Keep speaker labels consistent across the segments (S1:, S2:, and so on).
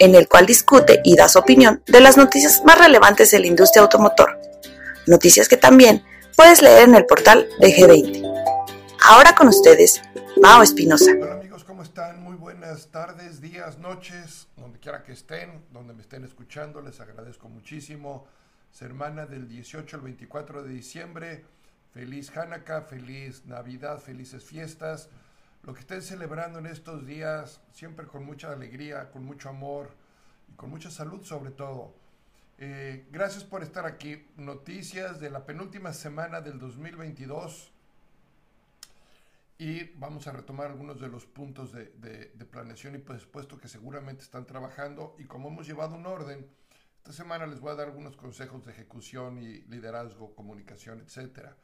S1: en el cual discute y da su opinión de las noticias más relevantes de la industria automotor. Noticias que también puedes leer en el portal de G20. Ahora con ustedes, Mao Espinosa.
S2: Hola amigos, ¿cómo están? Muy buenas tardes, días, noches, donde quiera que estén, donde me estén escuchando, les agradezco muchísimo. Semana del 18 al 24 de diciembre, feliz Hanukkah, feliz Navidad, felices fiestas lo que estén celebrando en estos días, siempre con mucha alegría, con mucho amor con mucha salud sobre todo. Eh, gracias por estar aquí. Noticias de la penúltima semana del 2022 y vamos a retomar algunos de los puntos de, planeación y presupuesto que seguramente están trabajando y como hemos llevado un orden, esta semana les voy a dar algunos consejos de ejecución y liderazgo, comunicación, etcétera.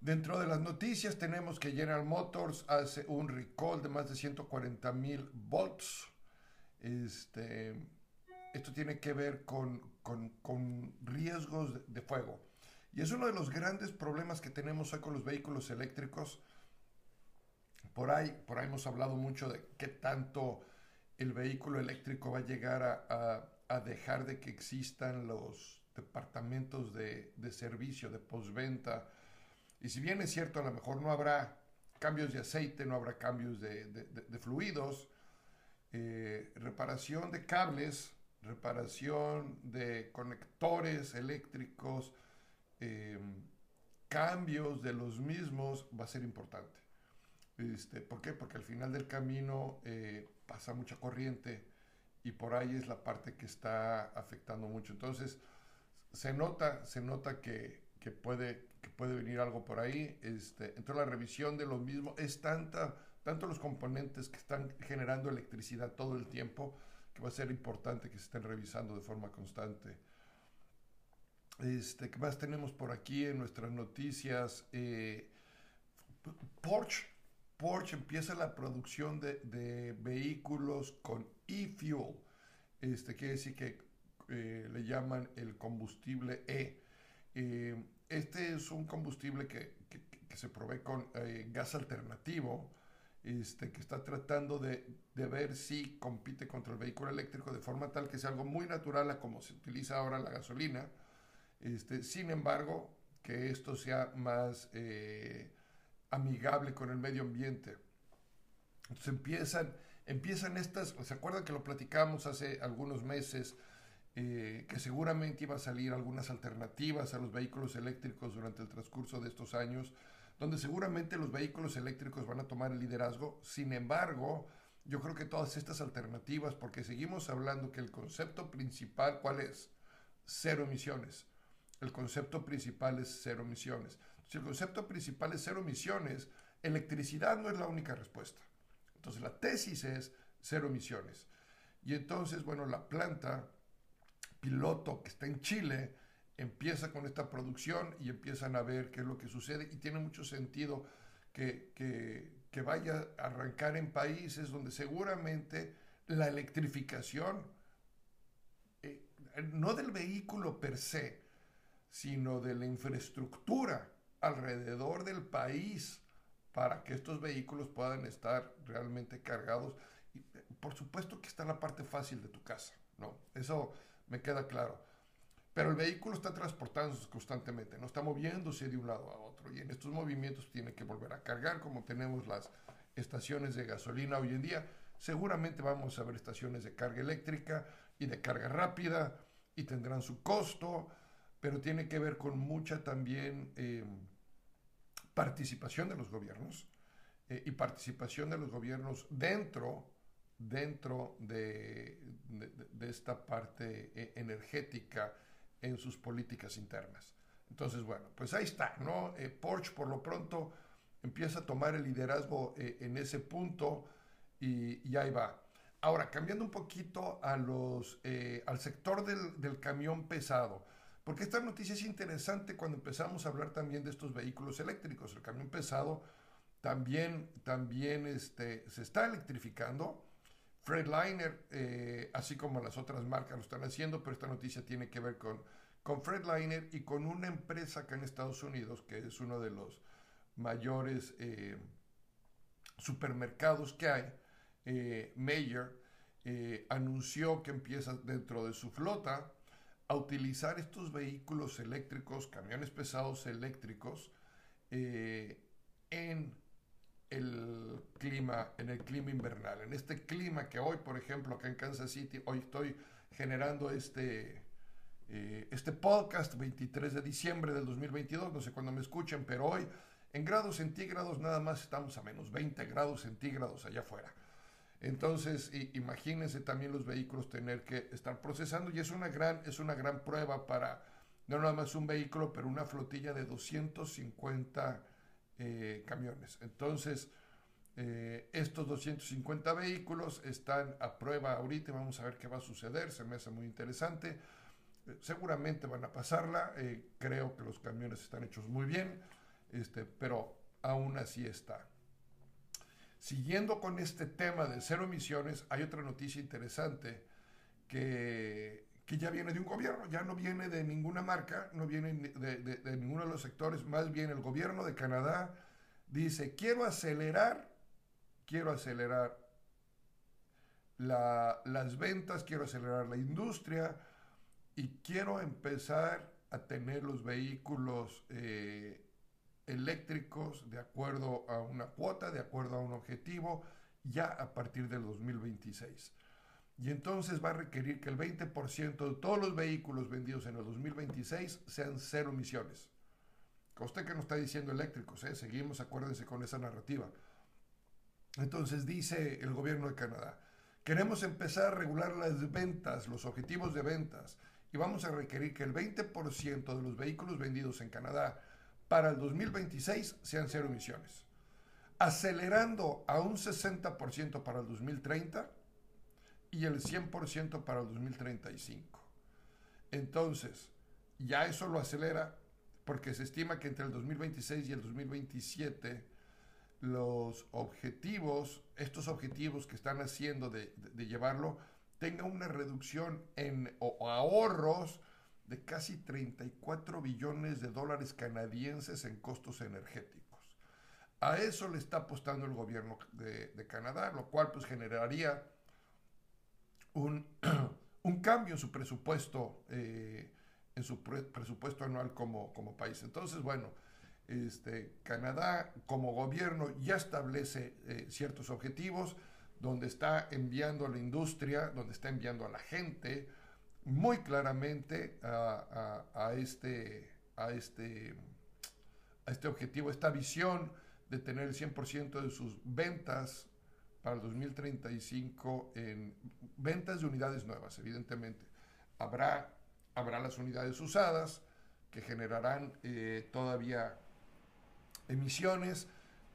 S2: Dentro de las noticias tenemos que General Motors hace un recall de más de 140 mil volts. Este, esto tiene que ver con, riesgos de, fuego. Y es uno de los grandes problemas que tenemos hoy con los vehículos eléctricos. Por ahí, por ahí hemos hablado mucho de qué tanto el vehículo eléctrico va a llegar a, dejar de que existan los departamentos de, de servicio, de postventa, y si bien es cierto, a lo mejor no habrá cambios de aceite, no habrá cambios de, fluidos, eh, reparación de cables, reparación de conectores eléctricos, eh, cambios de los mismos va a ser importante. Este, ¿Por qué? Porque al final del camino eh, pasa mucha corriente y por ahí es la parte que está afectando mucho. Entonces, se nota, se nota que, puede, que puede venir algo por ahí. Este, entonces la revisión de lo mismo es tanta, tanto los componentes que están generando electricidad todo el tiempo que va a ser importante que se estén revisando de forma constante. Este, ¿Qué más tenemos por aquí en nuestras noticias? Eh, Porsche, Porsche empieza la producción de, vehículos con e-fuel. Este, quiere decir que eh, le llaman el combustible E. Eh, este es un combustible que, se provee con gas alternativo, este, que está tratando de, ver si compite contra el vehículo eléctrico de forma tal que sea algo muy natural a como se utiliza ahora la gasolina. Este, sin embargo, que esto sea más eh, amigable con el medio ambiente. Entonces empiezan, empiezan estas, ¿se acuerdan que lo platicamos hace algunos meses? Eh, que seguramente iba a salir algunas alternativas a los vehículos eléctricos durante el transcurso de estos años, donde seguramente los vehículos eléctricos van a tomar el liderazgo. Sin embargo, yo creo que todas estas alternativas, porque seguimos hablando que el concepto principal, ¿cuál es? Cero emisiones. El concepto principal es cero emisiones. Si el concepto principal es cero emisiones, electricidad no es la única respuesta. Entonces la tesis es cero emisiones. Y entonces, bueno, la planta piloto que está en Chile empieza con esta producción y empiezan a ver qué es lo que sucede y tiene mucho sentido que, que, vaya a arrancar en países donde seguramente la electrificación, eh, no del vehículo per se, sino de la infraestructura alrededor del país para que estos vehículos puedan estar realmente cargados. Y, eh, por supuesto que está la parte fácil de tu casa, ¿no? Eso me queda claro. Pero el vehículo está transportándose constantemente, no está moviéndose de un lado a otro y en estos movimientos tiene que volver a cargar como tenemos las estaciones de gasolina hoy en día. Seguramente vamos a ver estaciones de carga eléctrica y de carga rápida y tendrán su costo, pero tiene que ver con mucha también em, participación de los gobiernos eh, y participación de los gobiernos dentro dentro de, esta parte eh, energética en sus políticas internas. Entonces, bueno, pues ahí está, ¿no? Eh, Porsche por lo pronto empieza a tomar el liderazgo eh, en ese punto y, ahí va. ahora, cambiando un poquito a los, al sector del, del camión pesado. Porque esta noticia es interesante cuando empezamos a hablar también de estos vehículos eléctricos. El camión pesado también, también este, se está electrificando. Fredliner, eh, así como las otras marcas lo están haciendo, pero esta noticia tiene que ver con, con Fredliner y con una empresa acá en Estados Unidos, que es uno de los mayores eh, supermercados que hay, eh, Mayer, anunció que empieza dentro de su flota a utilizar estos vehículos eléctricos, camiones pesados eléctricos, en el clima, en el clima invernal, en este clima que hoy, por ejemplo, acá en Kansas City, hoy estoy generando este, eh, este podcast 23 de diciembre del 2022, no sé cuándo me escuchen, pero hoy en grados centígrados nada más estamos a menos 20 grados centígrados allá afuera. Entonces, imagínense también los vehículos tener que estar procesando y es una gran, es una gran prueba para no nada más un vehículo, pero una flotilla de 250 eh, camiones. Entonces, eh, estos 250 vehículos están a prueba ahorita vamos a ver qué va a suceder. Se me hace muy interesante. Eh, seguramente van a pasarla. creo que los camiones están hechos muy bien, este, pero aún así está. Siguiendo con este tema de cero emisiones, hay otra noticia interesante que, que ya viene de un gobierno, ya no viene de ninguna marca, no viene de, ninguno de los sectores, más bien el gobierno de Canadá dice, quiero acelerar, quiero acelerar la, las ventas, quiero acelerar la industria y quiero empezar a tener los vehículos eh, eléctricos de acuerdo a una cuota, de acuerdo a un objetivo, ya a partir del 2026. Y entonces va a requerir que el 20% de todos los vehículos vendidos en el 2026 sean cero emisiones. Con usted que no está diciendo eléctricos, ¿eh? seguimos, acuérdense con esa narrativa. Entonces dice el gobierno de Canadá, queremos empezar a regular las ventas, los objetivos de ventas, y vamos a requerir que el 20% de los vehículos vendidos en Canadá para el 2026 sean cero emisiones, acelerando a un 60% para el 2030 y el 100% para el 2035. Entonces, ya eso lo acelera porque se estima que entre el 2026 y el 2027 los objetivos, estos objetivos que están haciendo de, llevarlo, tengan una reducción en ahorros de casi 34 billones de dólares canadienses en costos energéticos. A eso le está apostando el gobierno de, Canadá, lo cual pues generaría un, un cambio en su presupuesto, eh, en su presupuesto anual como, como país. Entonces, bueno, este, Canadá como gobierno ya establece eh, ciertos objetivos donde está enviando a la industria, donde está enviando a la gente, muy claramente a, este, a, este, a este objetivo, esta visión de tener el 100% de sus ventas para el 2035 en ventas de unidades nuevas, evidentemente. Habrá, habrá las unidades usadas que generarán eh, todavía emisiones,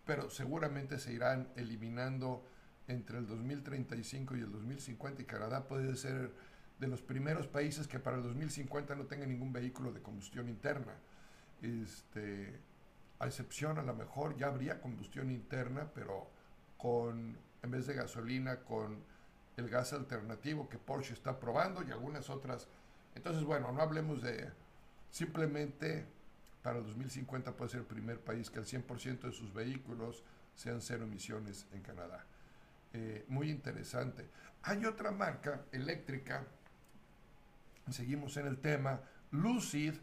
S2: pero seguramente se irán eliminando entre el 2035 y el 2050 y Canadá puede ser de los primeros países que para el 2050 no tenga ningún vehículo de combustión interna. Este, a excepción, a lo mejor ya habría combustión interna, pero con, en vez de gasolina, con el gas alternativo que Porsche está probando y algunas otras. Entonces, bueno, no hablemos de simplemente para el 2050 puede ser el primer país que el 100% de sus vehículos sean cero emisiones en Canadá. Eh, muy interesante. Hay otra marca eléctrica seguimos en el tema, Lucid,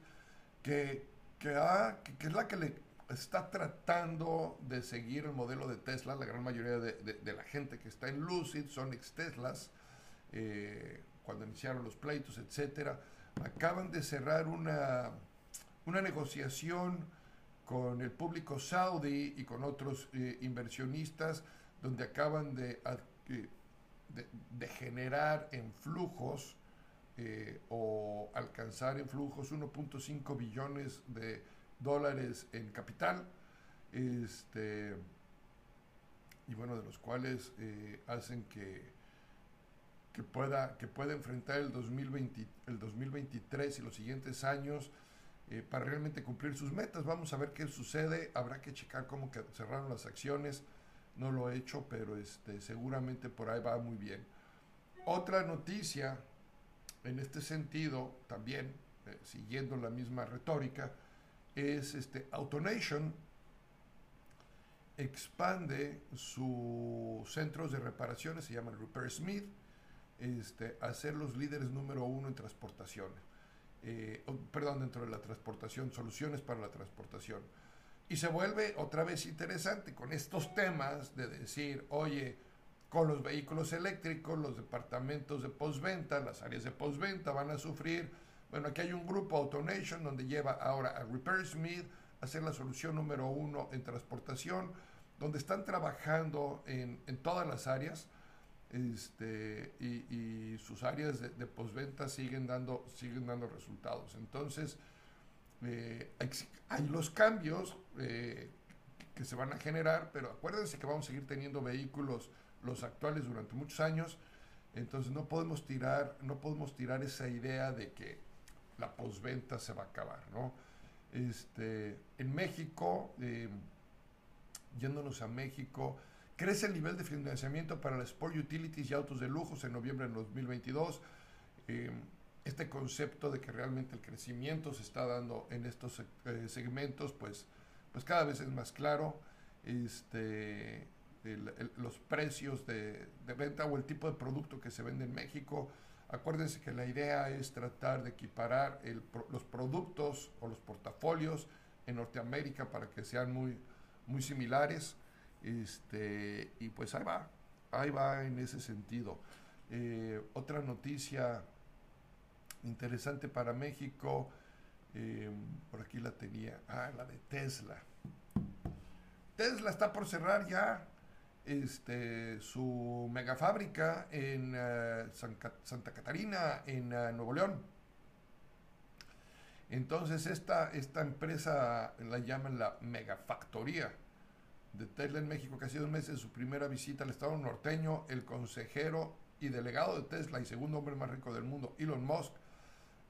S2: que, que, es la que le está tratando de seguir el modelo de Tesla. La gran mayoría de, la gente que está en Lucid son ex Teslas, eh, cuando iniciaron los pleitos, etcétera. Acaban de cerrar una, una negociación con el público saudí y con otros eh, inversionistas, donde acaban de, de, de generar en flujos eh, o alcanzar en flujos 1.5 billones de dólares en capital, este, y bueno, de los cuales eh, hacen que que pueda, que pueda enfrentar el, 2020, el 2023 y los siguientes años eh, para realmente cumplir sus metas. Vamos a ver qué sucede. Habrá que checar cómo cerraron las acciones. No lo he hecho, pero este, seguramente por ahí va muy bien. Otra noticia en este sentido, también eh, siguiendo la misma retórica, es este AutoNation expande sus centros de reparaciones, se llaman Repair Smith, este, a ser los líderes número uno en transportación. Eh, perdón, dentro de la transportación, soluciones para la transportación. Y se vuelve otra vez interesante con estos temas de decir, oye, con los vehículos eléctricos, los departamentos de postventa, las áreas de postventa van a sufrir. Bueno, aquí hay un grupo AutoNation donde lleva ahora a Repair Smith a ser la solución número uno en transportación, donde están trabajando en, en todas las áreas este, y, sus áreas de, de, postventa siguen dando, siguen dando resultados. Entonces, eh, hay los cambios eh, que se van a generar, pero acuérdense que vamos a seguir teniendo vehículos, los actuales, durante muchos años. Entonces no podemos tirar, no podemos tirar esa idea de que la postventa se va a acabar, ¿no? Este, en México, eh, yéndonos a México, Crece el nivel de financiamiento para las Sport Utilities y autos de lujos en noviembre de 2022. Eh, este concepto de que realmente el crecimiento se está dando en estos eh, segmentos, pues, pues cada vez es más claro. Este, los precios de, venta o el tipo de producto que se vende en México. Acuérdense que la idea es tratar de equiparar los productos o los portafolios en Norteamérica para que sean muy, muy similares. Este, y pues ahí va, ahí va en ese sentido. Eh, otra noticia interesante para México, eh, por aquí la tenía, ah, la de Tesla. Tesla está por cerrar ya este, su megafábrica en eh, Santa Catarina, en Nuevo León. Entonces esta, esta empresa la llaman la megafactoría de Tesla en México, que ha sido un mes de su primera visita al estado norteño, el consejero y delegado de Tesla y segundo hombre más rico del mundo, Elon Musk,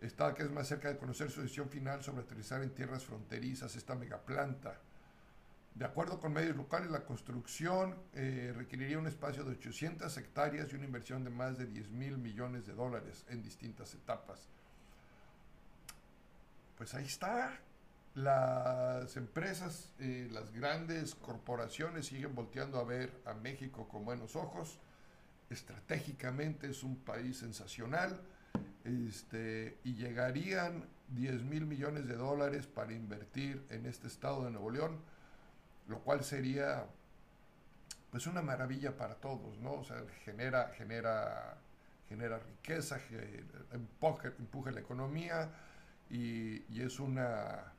S2: está que es más cerca de conocer su decisión final sobre aterrizar en tierras fronterizas esta megaplanta. De acuerdo con medios locales, la construcción eh, requeriría un espacio de 800 hectáreas y una inversión de más de 10 mil millones de dólares en distintas etapas. Pues ahí está, las empresas, eh, las grandes corporaciones siguen volteando a ver a México con buenos ojos. Estratégicamente es un país sensacional este, y llegarían 10 mil millones de dólares para invertir en este estado de Nuevo León, lo cual sería pues una maravilla para todos, ¿no? O sea, genera, genera, genera riqueza, empuja, la economía y es una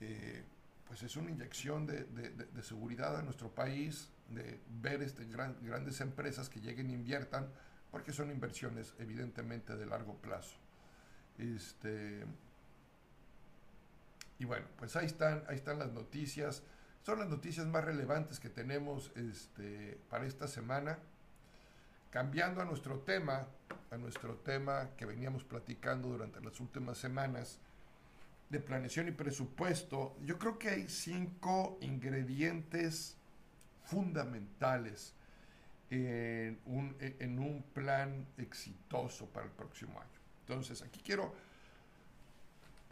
S2: eh, pues es una inyección de, seguridad a nuestro país, de ver este grandes empresas que lleguen e inviertan, porque son inversiones evidentemente de largo plazo. Este, y bueno, pues ahí están, ahí están las noticias. Son las noticias más relevantes que tenemos este, para esta semana. Cambiando a nuestro tema, a nuestro tema que veníamos platicando durante las últimas semanas, de planeación y presupuesto, yo creo que hay cinco ingredientes fundamentales en un, en un plan exitoso para el próximo año. Entonces, aquí quiero,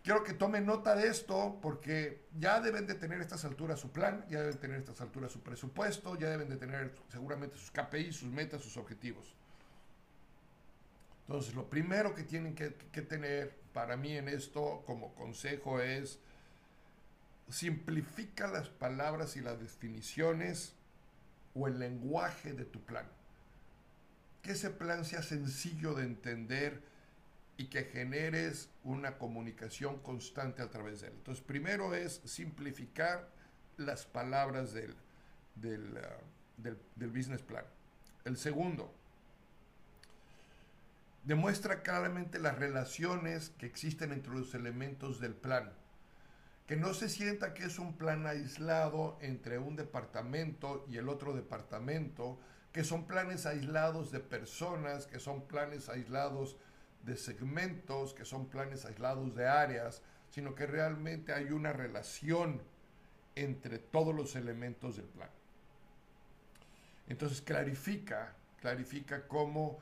S2: quiero que tomen nota de esto porque ya deben de tener a estas alturas su plan, ya deben tener a estas alturas su presupuesto, ya deben de tener seguramente sus KPI, sus metas, sus objetivos. Entonces, lo primero que tienen que, tener para mí en esto como consejo es simplifica las palabras y las definiciones o el lenguaje de tu plan. Que ese plan sea sencillo de entender y que generes una comunicación constante a través de él. Entonces, primero es simplificar las palabras del, del, ah, del business plan. El segundo, demuestra claramente las relaciones que existen entre los elementos del plan. Que no se sienta que es un plan aislado entre un departamento y el otro departamento, que son planes aislados de personas, que son planes aislados segmentos, que son planes aislados de áreas, sino que realmente hay una relación entre todos los elementos del plan. Entonces clarifica, clarifica cómo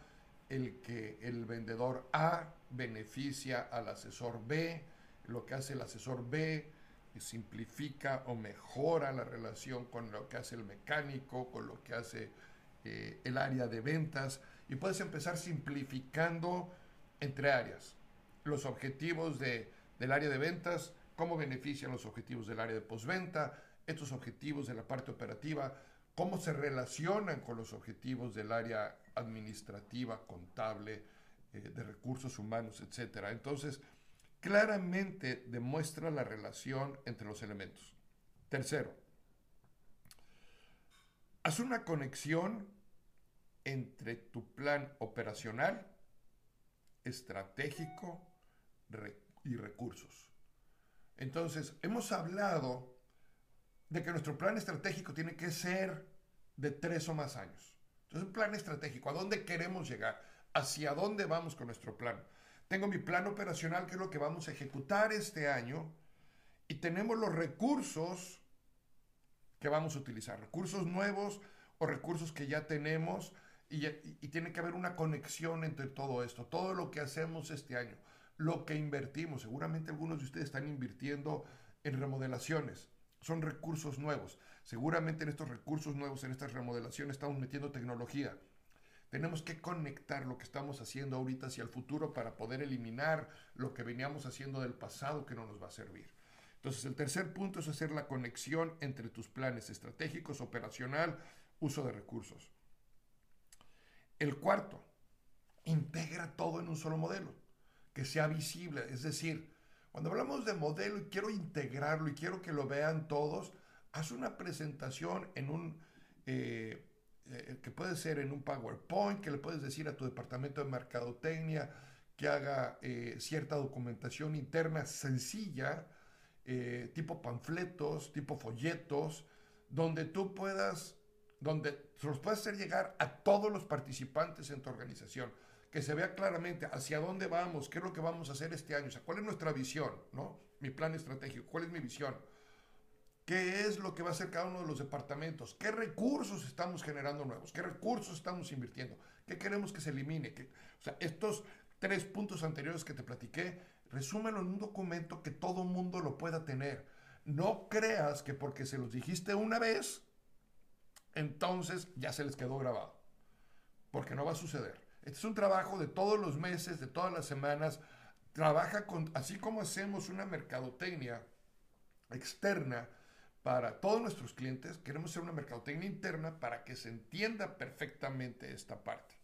S2: el que el vendedor A beneficia al asesor B, lo que hace el asesor B simplifica o mejora la relación con lo que hace el mecánico, con lo que hace eh, el área de ventas y puedes empezar simplificando entre áreas. Los objetivos de, del área de ventas, cómo benefician los objetivos del área de postventa, estos objetivos de la parte operativa, cómo se relacionan con los objetivos del área administrativa, contable, eh, de recursos humanos, etc. Entonces, claramente demuestra la relación entre los elementos. Tercero, haz una conexión entre tu plan operacional, estratégico y recursos. Entonces, hemos hablado de que nuestro plan estratégico tiene que ser de tres o más años. Entonces, un plan estratégico, ¿a dónde queremos llegar? ¿Hacia dónde vamos con nuestro plan? Tengo mi plan operacional, que es lo que vamos a ejecutar este año, y tenemos los recursos que vamos a utilizar, recursos nuevos o recursos que ya tenemos, y, tiene que haber una conexión entre todo esto, todo lo que hacemos este año, lo que invertimos, seguramente algunos de ustedes están invirtiendo en remodelaciones, son recursos nuevos. Seguramente en estos recursos nuevos, en estas remodelaciones, estamos metiendo tecnología. Tenemos que conectar lo que estamos haciendo ahorita hacia el futuro para poder eliminar lo que veníamos haciendo del pasado que no nos va a servir. Entonces, el tercer punto es hacer la conexión entre tus planes estratégicos, operacional, uso de recursos. El cuarto, integra todo en un solo modelo, que sea visible, es decir, cuando hablamos de modelo y quiero integrarlo y quiero que lo vean todos, haz una presentación en un, eh, eh, que puede ser en un PowerPoint, que le puedes decir a tu departamento de mercadotecnia que haga eh, cierta documentación interna sencilla, tipo panfletos, tipo folletos, donde tú puedas, donde se los puedas hacer llegar a todos los participantes en tu organización que se vea claramente hacia dónde vamos, qué es lo que vamos a hacer este año, o sea, cuál es nuestra visión, ¿no? Mi plan estratégico, cuál es mi visión, qué es lo que va a hacer cada uno de los departamentos, qué recursos estamos generando nuevos, qué recursos estamos invirtiendo, qué queremos que se elimine. o sea, estos tres puntos anteriores que te platiqué, resúmelo en un documento que todo mundo lo pueda tener. No creas que porque se los dijiste una vez, entonces ya se les quedó grabado, porque no va a suceder. Este es un trabajo de todos los meses, de todas las semanas. Trabaja con, así como hacemos una mercadotecnia externa para todos nuestros clientes, queremos hacer una mercadotecnia interna para que se entienda perfectamente esta parte.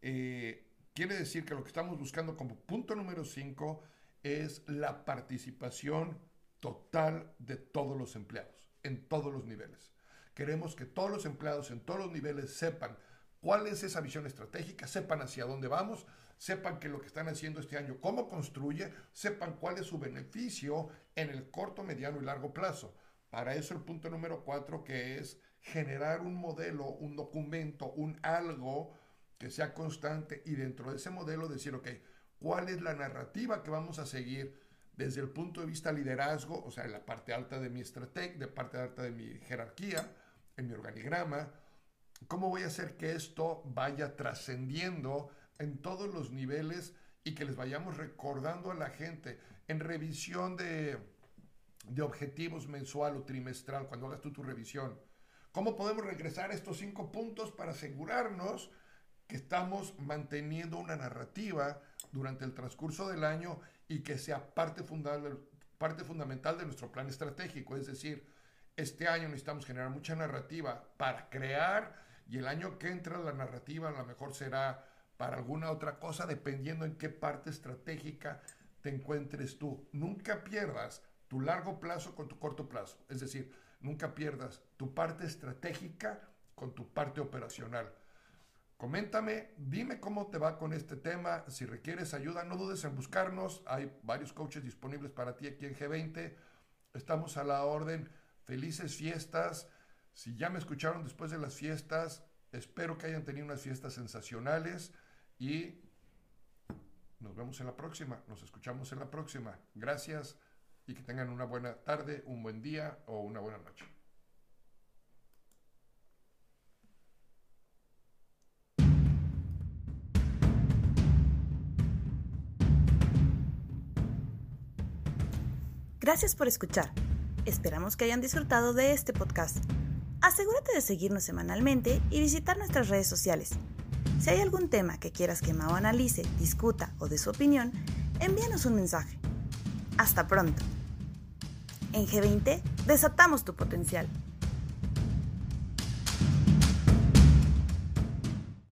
S2: Eh, quiere decir que lo que estamos buscando como punto número 5 es la participación total de todos los empleados, en todos los niveles. Queremos que todos los empleados en todos los niveles sepan cuál es esa visión estratégica, sepan hacia dónde vamos, sepan que lo que están haciendo este año, cómo construye, sepan cuál es su beneficio en el corto, mediano y largo plazo. Para eso el punto número cuatro, que es generar un modelo, un documento, un algo que sea constante y dentro de ese modelo decir, ok, ¿cuál es la narrativa que vamos a seguir desde el punto de vista liderazgo, o sea, en la parte alta de mi estrategia, de parte alta de mi jerarquía, en mi organigrama, ¿Cómo voy a hacer que esto vaya trascendiendo en todos los niveles y que les vayamos recordando a la gente en revisión de, de objetivos mensual o trimestral, cuando hagas tú tu revisión? ¿Cómo podemos regresar a estos cinco puntos para asegurarnos que estamos manteniendo una narrativa durante el transcurso del año y que sea parte fundamental, parte fundamental de nuestro plan estratégico? Es decir, este año necesitamos generar mucha narrativa para crear y el año que entra la narrativa a lo mejor será para alguna otra cosa, dependiendo en qué parte estratégica te encuentres tú. Nunca pierdas tu largo plazo con tu corto plazo. Es decir, nunca pierdas tu parte estratégica con tu parte operacional. Coméntame, dime cómo te va con este tema. Si requieres ayuda, no dudes en buscarnos. Hay varios coaches disponibles para ti aquí en G20. Estamos a la orden. Felices fiestas. Si ya me escucharon después de las fiestas, espero que hayan tenido unas fiestas sensacionales y nos vemos en la próxima, nos escuchamos en la próxima. Gracias y que tengan una buena tarde, un buen día o una buena noche.
S1: Gracias por escuchar. Esperamos que hayan disfrutado de este podcast. Asegúrate de seguirnos semanalmente y visitar nuestras redes sociales. Si hay algún tema que quieras que Mao analice, discuta o dé su opinión, envíanos un mensaje. Hasta pronto. En G20 desatamos tu potencial.